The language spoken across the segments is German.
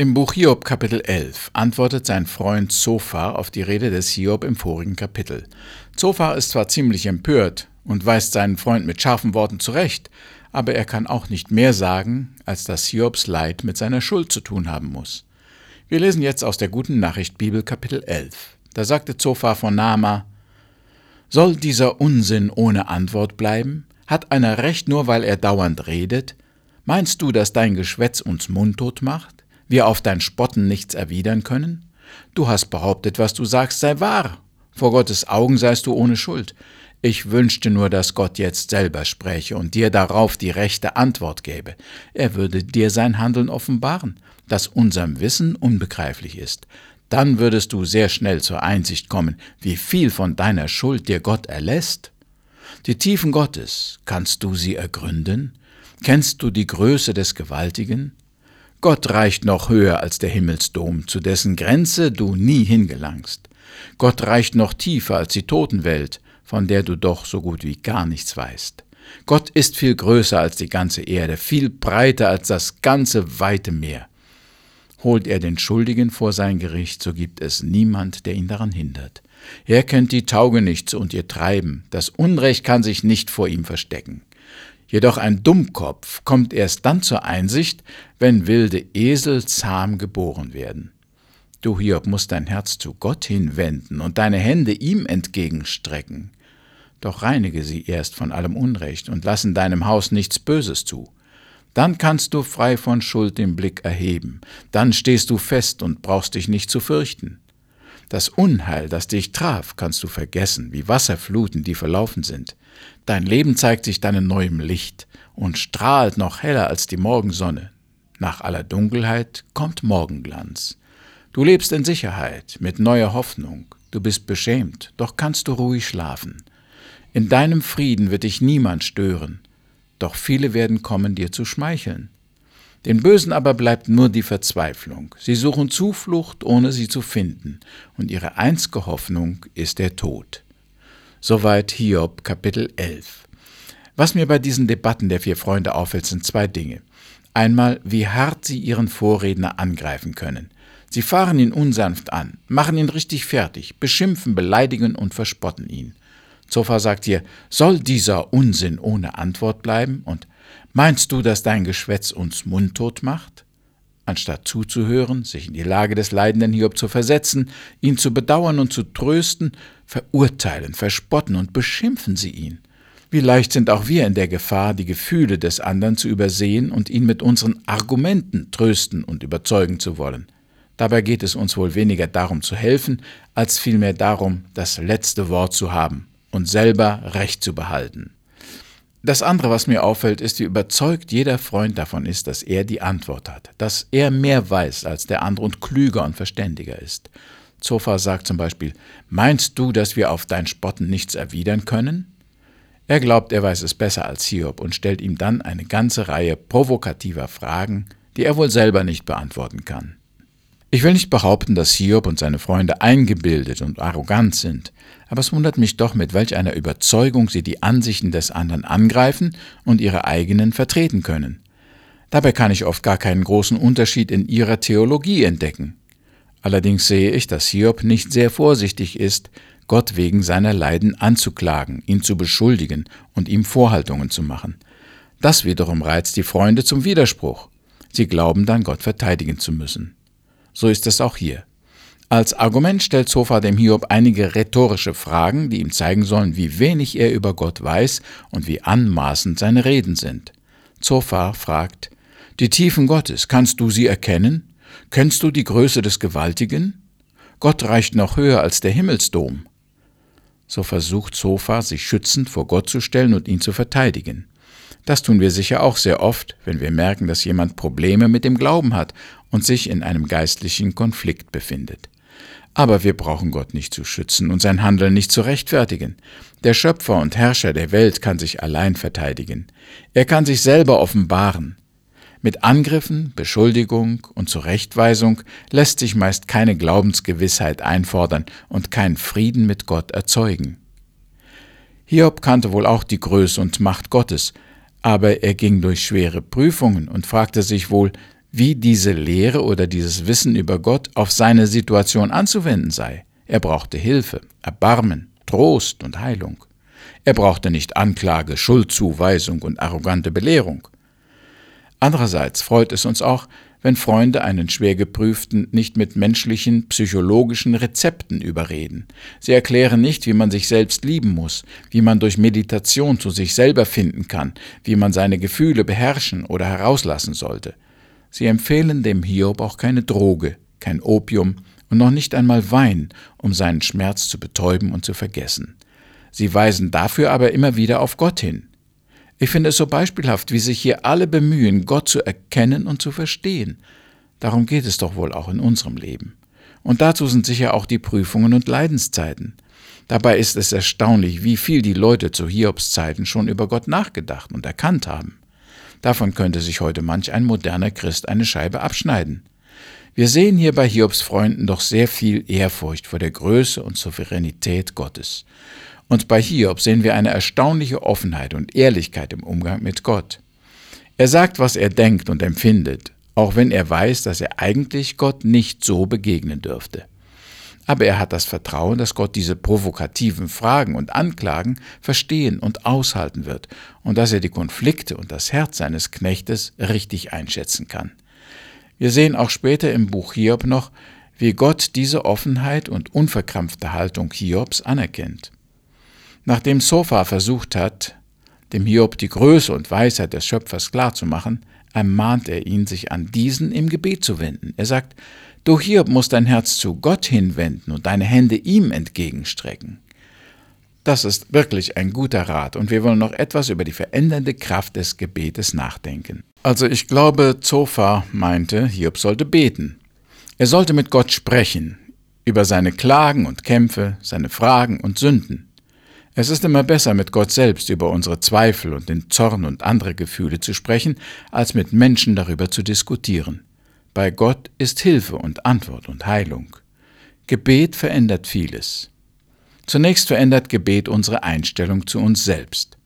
Im Buch Hiob Kapitel 11 antwortet sein Freund Zophar auf die Rede des Hiob im vorigen Kapitel. Zophar ist zwar ziemlich empört und weist seinen Freund mit scharfen Worten zurecht, aber er kann auch nicht mehr sagen, als dass Hiobs Leid mit seiner Schuld zu tun haben muss. Wir lesen jetzt aus der Guten Nachricht Bibel Kapitel 11. Da sagte Zophar von Nama, Soll dieser Unsinn ohne Antwort bleiben? Hat einer recht nur, weil er dauernd redet? Meinst du, dass dein Geschwätz uns mundtot macht? Wir auf dein Spotten nichts erwidern können? Du hast behauptet, was du sagst, sei wahr. Vor Gottes Augen seist du ohne Schuld. Ich wünschte nur, dass Gott jetzt selber spräche und dir darauf die rechte Antwort gäbe. Er würde dir sein Handeln offenbaren, das unserem Wissen unbegreiflich ist. Dann würdest du sehr schnell zur Einsicht kommen, wie viel von deiner Schuld dir Gott erlässt. Die Tiefen Gottes, kannst du sie ergründen? Kennst du die Größe des Gewaltigen? Gott reicht noch höher als der Himmelsdom, zu dessen Grenze du nie hingelangst. Gott reicht noch tiefer als die Totenwelt, von der du doch so gut wie gar nichts weißt. Gott ist viel größer als die ganze Erde, viel breiter als das ganze weite Meer. Holt er den Schuldigen vor sein Gericht, so gibt es niemand, der ihn daran hindert. Er kennt die Taugenichts und ihr Treiben, das Unrecht kann sich nicht vor ihm verstecken. Jedoch ein Dummkopf kommt erst dann zur Einsicht, wenn wilde Esel zahm geboren werden. Du Hiob musst dein Herz zu Gott hinwenden und deine Hände ihm entgegenstrecken. Doch reinige sie erst von allem Unrecht und lass in deinem Haus nichts Böses zu. Dann kannst du frei von Schuld den Blick erheben, dann stehst du fest und brauchst dich nicht zu fürchten. Das Unheil, das dich traf, kannst du vergessen, wie Wasserfluten, die verlaufen sind. Dein Leben zeigt sich dann in neuem Licht und strahlt noch heller als die Morgensonne. Nach aller Dunkelheit kommt Morgenglanz. Du lebst in Sicherheit, mit neuer Hoffnung. Du bist beschämt, doch kannst du ruhig schlafen. In deinem Frieden wird dich niemand stören, doch viele werden kommen, dir zu schmeicheln. Den Bösen aber bleibt nur die Verzweiflung. Sie suchen Zuflucht, ohne sie zu finden, und ihre einzige Hoffnung ist der Tod. Soweit Hiob Kapitel 11. Was mir bei diesen Debatten der vier Freunde auffällt, sind zwei Dinge. Einmal, wie hart sie ihren Vorredner angreifen können. Sie fahren ihn unsanft an, machen ihn richtig fertig, beschimpfen, beleidigen und verspotten ihn. Zofa sagt hier, soll dieser Unsinn ohne Antwort bleiben? Und meinst du, dass dein Geschwätz uns mundtot macht? Anstatt zuzuhören, sich in die Lage des leidenden Hiob zu versetzen, ihn zu bedauern und zu trösten, verurteilen, verspotten und beschimpfen sie ihn. Wie leicht sind auch wir in der Gefahr, die Gefühle des anderen zu übersehen und ihn mit unseren Argumenten trösten und überzeugen zu wollen. Dabei geht es uns wohl weniger darum zu helfen, als vielmehr darum, das letzte Wort zu haben und selber Recht zu behalten. Das andere, was mir auffällt, ist, wie überzeugt jeder Freund davon ist, dass er die Antwort hat, dass er mehr weiß als der andere und klüger und verständiger ist. Zofa sagt zum Beispiel, meinst du, dass wir auf dein Spotten nichts erwidern können? Er glaubt, er weiß es besser als Hiob und stellt ihm dann eine ganze Reihe provokativer Fragen, die er wohl selber nicht beantworten kann. Ich will nicht behaupten, dass Hiob und seine Freunde eingebildet und arrogant sind, aber es wundert mich doch, mit welch einer Überzeugung sie die Ansichten des anderen angreifen und ihre eigenen vertreten können. Dabei kann ich oft gar keinen großen Unterschied in ihrer Theologie entdecken. Allerdings sehe ich, dass Hiob nicht sehr vorsichtig ist, Gott wegen seiner Leiden anzuklagen, ihn zu beschuldigen und ihm Vorhaltungen zu machen. Das wiederum reizt die Freunde zum Widerspruch. Sie glauben dann, Gott verteidigen zu müssen. So ist es auch hier. Als Argument stellt Sofa dem Hiob einige rhetorische Fragen, die ihm zeigen sollen, wie wenig er über Gott weiß und wie anmaßend seine Reden sind. Zophar fragt, Die Tiefen Gottes, kannst du sie erkennen? Kennst du die Größe des Gewaltigen? Gott reicht noch höher als der Himmelsdom. So versucht Zophar, sich schützend vor Gott zu stellen und ihn zu verteidigen. Das tun wir sicher auch sehr oft, wenn wir merken, dass jemand Probleme mit dem Glauben hat und sich in einem geistlichen Konflikt befindet. Aber wir brauchen Gott nicht zu schützen und sein Handeln nicht zu rechtfertigen. Der Schöpfer und Herrscher der Welt kann sich allein verteidigen. Er kann sich selber offenbaren. Mit Angriffen, Beschuldigung und Zurechtweisung lässt sich meist keine Glaubensgewissheit einfordern und kein Frieden mit Gott erzeugen. Hiob kannte wohl auch die Größe und Macht Gottes, aber er ging durch schwere Prüfungen und fragte sich wohl, wie diese Lehre oder dieses Wissen über Gott auf seine Situation anzuwenden sei. Er brauchte Hilfe, Erbarmen, Trost und Heilung. Er brauchte nicht Anklage, Schuldzuweisung und arrogante Belehrung. Andererseits freut es uns auch, wenn Freunde einen Schwergeprüften nicht mit menschlichen, psychologischen Rezepten überreden. Sie erklären nicht, wie man sich selbst lieben muss, wie man durch Meditation zu sich selber finden kann, wie man seine Gefühle beherrschen oder herauslassen sollte. Sie empfehlen dem Hiob auch keine Droge, kein Opium und noch nicht einmal Wein, um seinen Schmerz zu betäuben und zu vergessen. Sie weisen dafür aber immer wieder auf Gott hin. Ich finde es so beispielhaft, wie sich hier alle bemühen, Gott zu erkennen und zu verstehen. Darum geht es doch wohl auch in unserem Leben. Und dazu sind sicher auch die Prüfungen und Leidenszeiten. Dabei ist es erstaunlich, wie viel die Leute zu Hiobs Zeiten schon über Gott nachgedacht und erkannt haben. Davon könnte sich heute manch ein moderner Christ eine Scheibe abschneiden. Wir sehen hier bei Hiobs Freunden doch sehr viel Ehrfurcht vor der Größe und Souveränität Gottes. Und bei Hiob sehen wir eine erstaunliche Offenheit und Ehrlichkeit im Umgang mit Gott. Er sagt, was er denkt und empfindet, auch wenn er weiß, dass er eigentlich Gott nicht so begegnen dürfte. Aber er hat das Vertrauen, dass Gott diese provokativen Fragen und Anklagen verstehen und aushalten wird und dass er die Konflikte und das Herz seines Knechtes richtig einschätzen kann. Wir sehen auch später im Buch Hiob noch, wie Gott diese Offenheit und unverkrampfte Haltung Hiobs anerkennt. Nachdem Sofa versucht hat, dem Hiob die Größe und Weisheit des Schöpfers klarzumachen, ermahnt er ihn, sich an diesen im Gebet zu wenden. Er sagt, Du Hiob musst dein Herz zu Gott hinwenden und deine Hände ihm entgegenstrecken. Das ist wirklich ein guter Rat und wir wollen noch etwas über die verändernde Kraft des Gebetes nachdenken. Also ich glaube, Zophar meinte, Hiob sollte beten. Er sollte mit Gott sprechen, über seine Klagen und Kämpfe, seine Fragen und Sünden. Es ist immer besser, mit Gott selbst über unsere Zweifel und den Zorn und andere Gefühle zu sprechen, als mit Menschen darüber zu diskutieren. Bei Gott ist Hilfe und Antwort und Heilung. Gebet verändert vieles. Zunächst verändert Gebet unsere Einstellung zu uns selbst,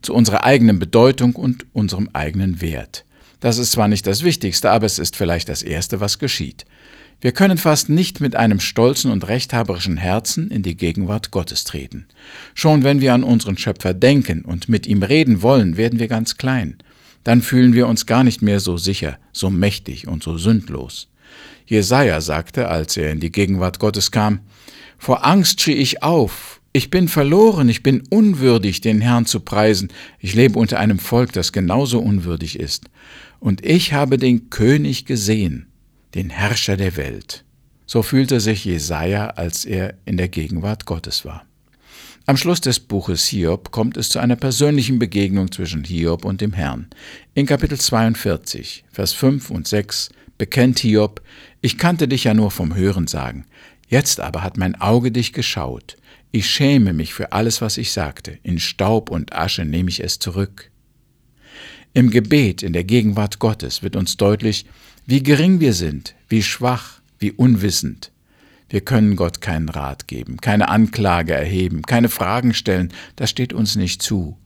zu unserer eigenen Bedeutung und unserem eigenen Wert. Das ist zwar nicht das Wichtigste, aber es ist vielleicht das Erste, was geschieht. Wir können fast nicht mit einem stolzen und rechthaberischen Herzen in die Gegenwart Gottes treten. Schon wenn wir an unseren Schöpfer denken und mit ihm reden wollen, werden wir ganz klein. Dann fühlen wir uns gar nicht mehr so sicher, so mächtig und so sündlos. Jesaja sagte, als er in die Gegenwart Gottes kam, Vor Angst schrie ich auf, ich bin verloren, ich bin unwürdig, den Herrn zu preisen. Ich lebe unter einem Volk, das genauso unwürdig ist. Und ich habe den König gesehen, den Herrscher der Welt. So fühlte sich Jesaja, als er in der Gegenwart Gottes war. Am Schluss des Buches Hiob kommt es zu einer persönlichen Begegnung zwischen Hiob und dem Herrn. In Kapitel 42, Vers 5 und 6 bekennt Hiob, ich kannte dich ja nur vom Hören sagen, jetzt aber hat mein Auge dich geschaut. Ich schäme mich für alles, was ich sagte, in Staub und Asche nehme ich es zurück. Im Gebet in der Gegenwart Gottes wird uns deutlich, wie gering wir sind, wie schwach, wie unwissend. Wir können Gott keinen Rat geben, keine Anklage erheben, keine Fragen stellen, das steht uns nicht zu.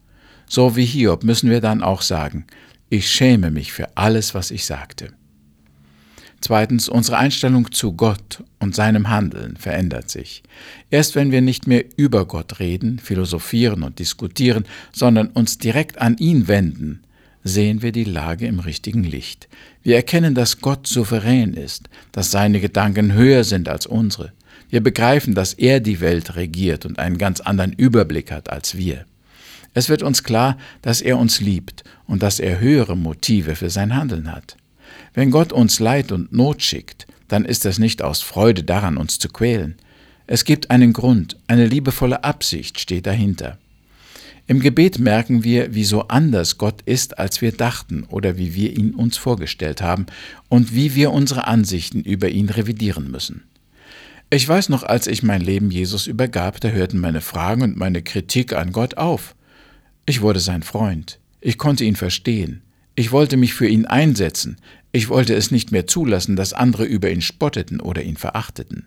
So wie Hiob müssen wir dann auch sagen, ich schäme mich für alles, was ich sagte. Zweitens, unsere Einstellung zu Gott und seinem Handeln verändert sich. Erst wenn wir nicht mehr über Gott reden, philosophieren und diskutieren, sondern uns direkt an ihn wenden, sehen wir die Lage im richtigen Licht. Wir erkennen, dass Gott souverän ist, dass seine Gedanken höher sind als unsere. Wir begreifen, dass er die Welt regiert und einen ganz anderen Überblick hat als wir. Es wird uns klar, dass er uns liebt und dass er höhere Motive für sein Handeln hat. Wenn Gott uns Leid und Not schickt, dann ist es nicht aus Freude daran, uns zu quälen. Es gibt einen Grund, eine liebevolle Absicht steht dahinter. Im Gebet merken wir, wie so anders Gott ist, als wir dachten oder wie wir ihn uns vorgestellt haben und wie wir unsere Ansichten über ihn revidieren müssen. Ich weiß noch, als ich mein Leben Jesus übergab, da hörten meine Fragen und meine Kritik an Gott auf. Ich wurde sein Freund. Ich konnte ihn verstehen. Ich wollte mich für ihn einsetzen. Ich wollte es nicht mehr zulassen, dass andere über ihn spotteten oder ihn verachteten.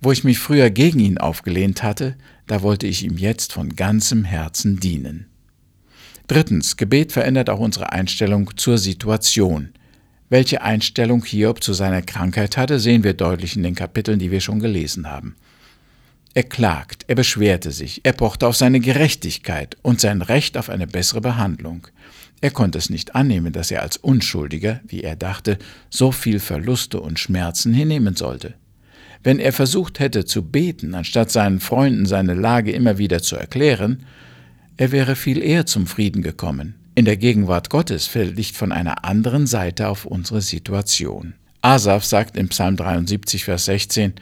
Wo ich mich früher gegen ihn aufgelehnt hatte, da wollte ich ihm jetzt von ganzem Herzen dienen. Drittens, Gebet verändert auch unsere Einstellung zur Situation. Welche Einstellung Hiob zu seiner Krankheit hatte, sehen wir deutlich in den Kapiteln, die wir schon gelesen haben. Er klagt, er beschwerte sich, er pochte auf seine Gerechtigkeit und sein Recht auf eine bessere Behandlung. Er konnte es nicht annehmen, dass er als Unschuldiger, wie er dachte, so viel Verluste und Schmerzen hinnehmen sollte. Wenn er versucht hätte zu beten, anstatt seinen Freunden seine Lage immer wieder zu erklären, er wäre viel eher zum Frieden gekommen. In der Gegenwart Gottes fällt Licht von einer anderen Seite auf unsere Situation. Asaf sagt im Psalm 73, Vers 16,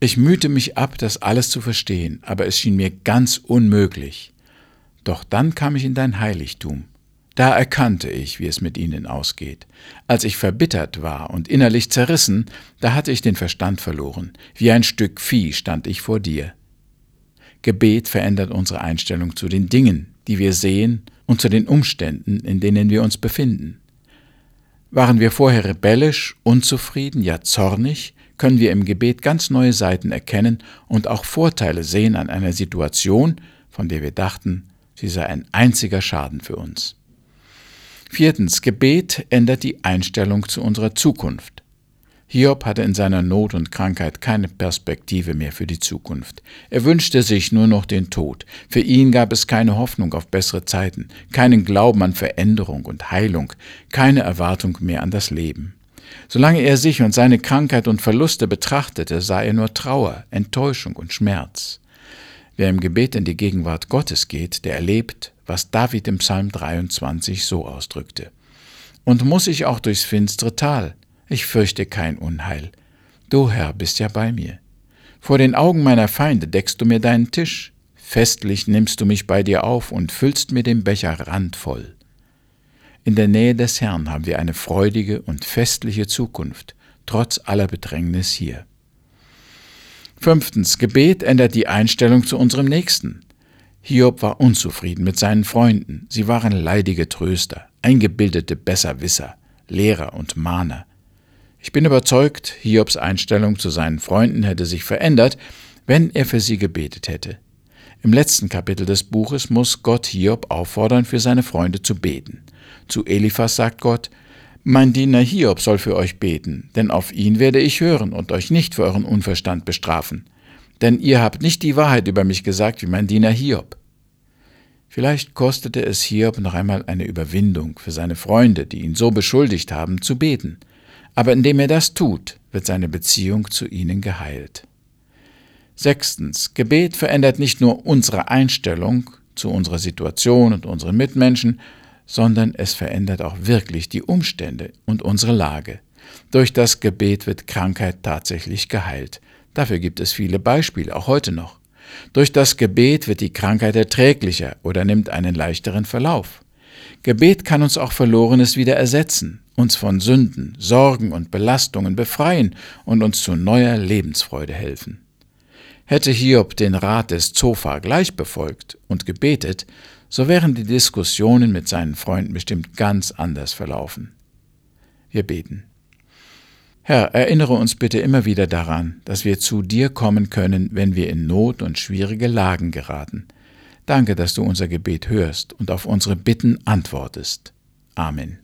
ich mühte mich ab, das alles zu verstehen, aber es schien mir ganz unmöglich. Doch dann kam ich in dein Heiligtum. Da erkannte ich, wie es mit ihnen ausgeht. Als ich verbittert war und innerlich zerrissen, da hatte ich den Verstand verloren. Wie ein Stück Vieh stand ich vor dir. Gebet verändert unsere Einstellung zu den Dingen, die wir sehen, und zu den Umständen, in denen wir uns befinden. Waren wir vorher rebellisch, unzufrieden, ja zornig, können wir im Gebet ganz neue Seiten erkennen und auch Vorteile sehen an einer Situation, von der wir dachten, sie sei ein einziger Schaden für uns. Viertens, Gebet ändert die Einstellung zu unserer Zukunft. Hiob hatte in seiner Not und Krankheit keine Perspektive mehr für die Zukunft. Er wünschte sich nur noch den Tod. Für ihn gab es keine Hoffnung auf bessere Zeiten, keinen Glauben an Veränderung und Heilung, keine Erwartung mehr an das Leben. Solange er sich und seine Krankheit und Verluste betrachtete, sah er nur Trauer, Enttäuschung und Schmerz. Wer im Gebet in die Gegenwart Gottes geht, der erlebt, was David im Psalm 23 so ausdrückte. Und muss ich auch durchs finstere Tal, ich fürchte kein Unheil. Du Herr bist ja bei mir. Vor den Augen meiner Feinde deckst du mir deinen Tisch, festlich nimmst du mich bei dir auf und füllst mir den Becher randvoll. In der Nähe des Herrn haben wir eine freudige und festliche Zukunft, trotz aller Bedrängnis hier. Fünftens, Gebet ändert die Einstellung zu unserem Nächsten. Hiob war unzufrieden mit seinen Freunden. Sie waren leidige Tröster, eingebildete Besserwisser, Lehrer und Mahner. Ich bin überzeugt, Hiobs Einstellung zu seinen Freunden hätte sich verändert, wenn er für sie gebetet hätte. Im letzten Kapitel des Buches muss Gott Hiob auffordern, für seine Freunde zu beten. Zu Eliphas sagt Gott, Mein Diener Hiob soll für euch beten, denn auf ihn werde ich hören und euch nicht für euren Unverstand bestrafen. Denn ihr habt nicht die Wahrheit über mich gesagt wie mein Diener Hiob. Vielleicht kostete es Hiob noch einmal eine Überwindung für seine Freunde, die ihn so beschuldigt haben, zu beten. Aber indem er das tut, wird seine Beziehung zu ihnen geheilt. Sechstens. Gebet verändert nicht nur unsere Einstellung zu unserer Situation und unseren Mitmenschen, sondern es verändert auch wirklich die Umstände und unsere Lage. Durch das Gebet wird Krankheit tatsächlich geheilt. Dafür gibt es viele Beispiele, auch heute noch. Durch das Gebet wird die Krankheit erträglicher oder nimmt einen leichteren Verlauf. Gebet kann uns auch Verlorenes wieder ersetzen, uns von Sünden, Sorgen und Belastungen befreien und uns zu neuer Lebensfreude helfen. Hätte Hiob den Rat des Zophar gleich befolgt und gebetet, so wären die Diskussionen mit seinen Freunden bestimmt ganz anders verlaufen. Wir beten. Herr, erinnere uns bitte immer wieder daran, dass wir zu dir kommen können, wenn wir in Not und schwierige Lagen geraten. Danke, dass du unser Gebet hörst und auf unsere Bitten antwortest. Amen.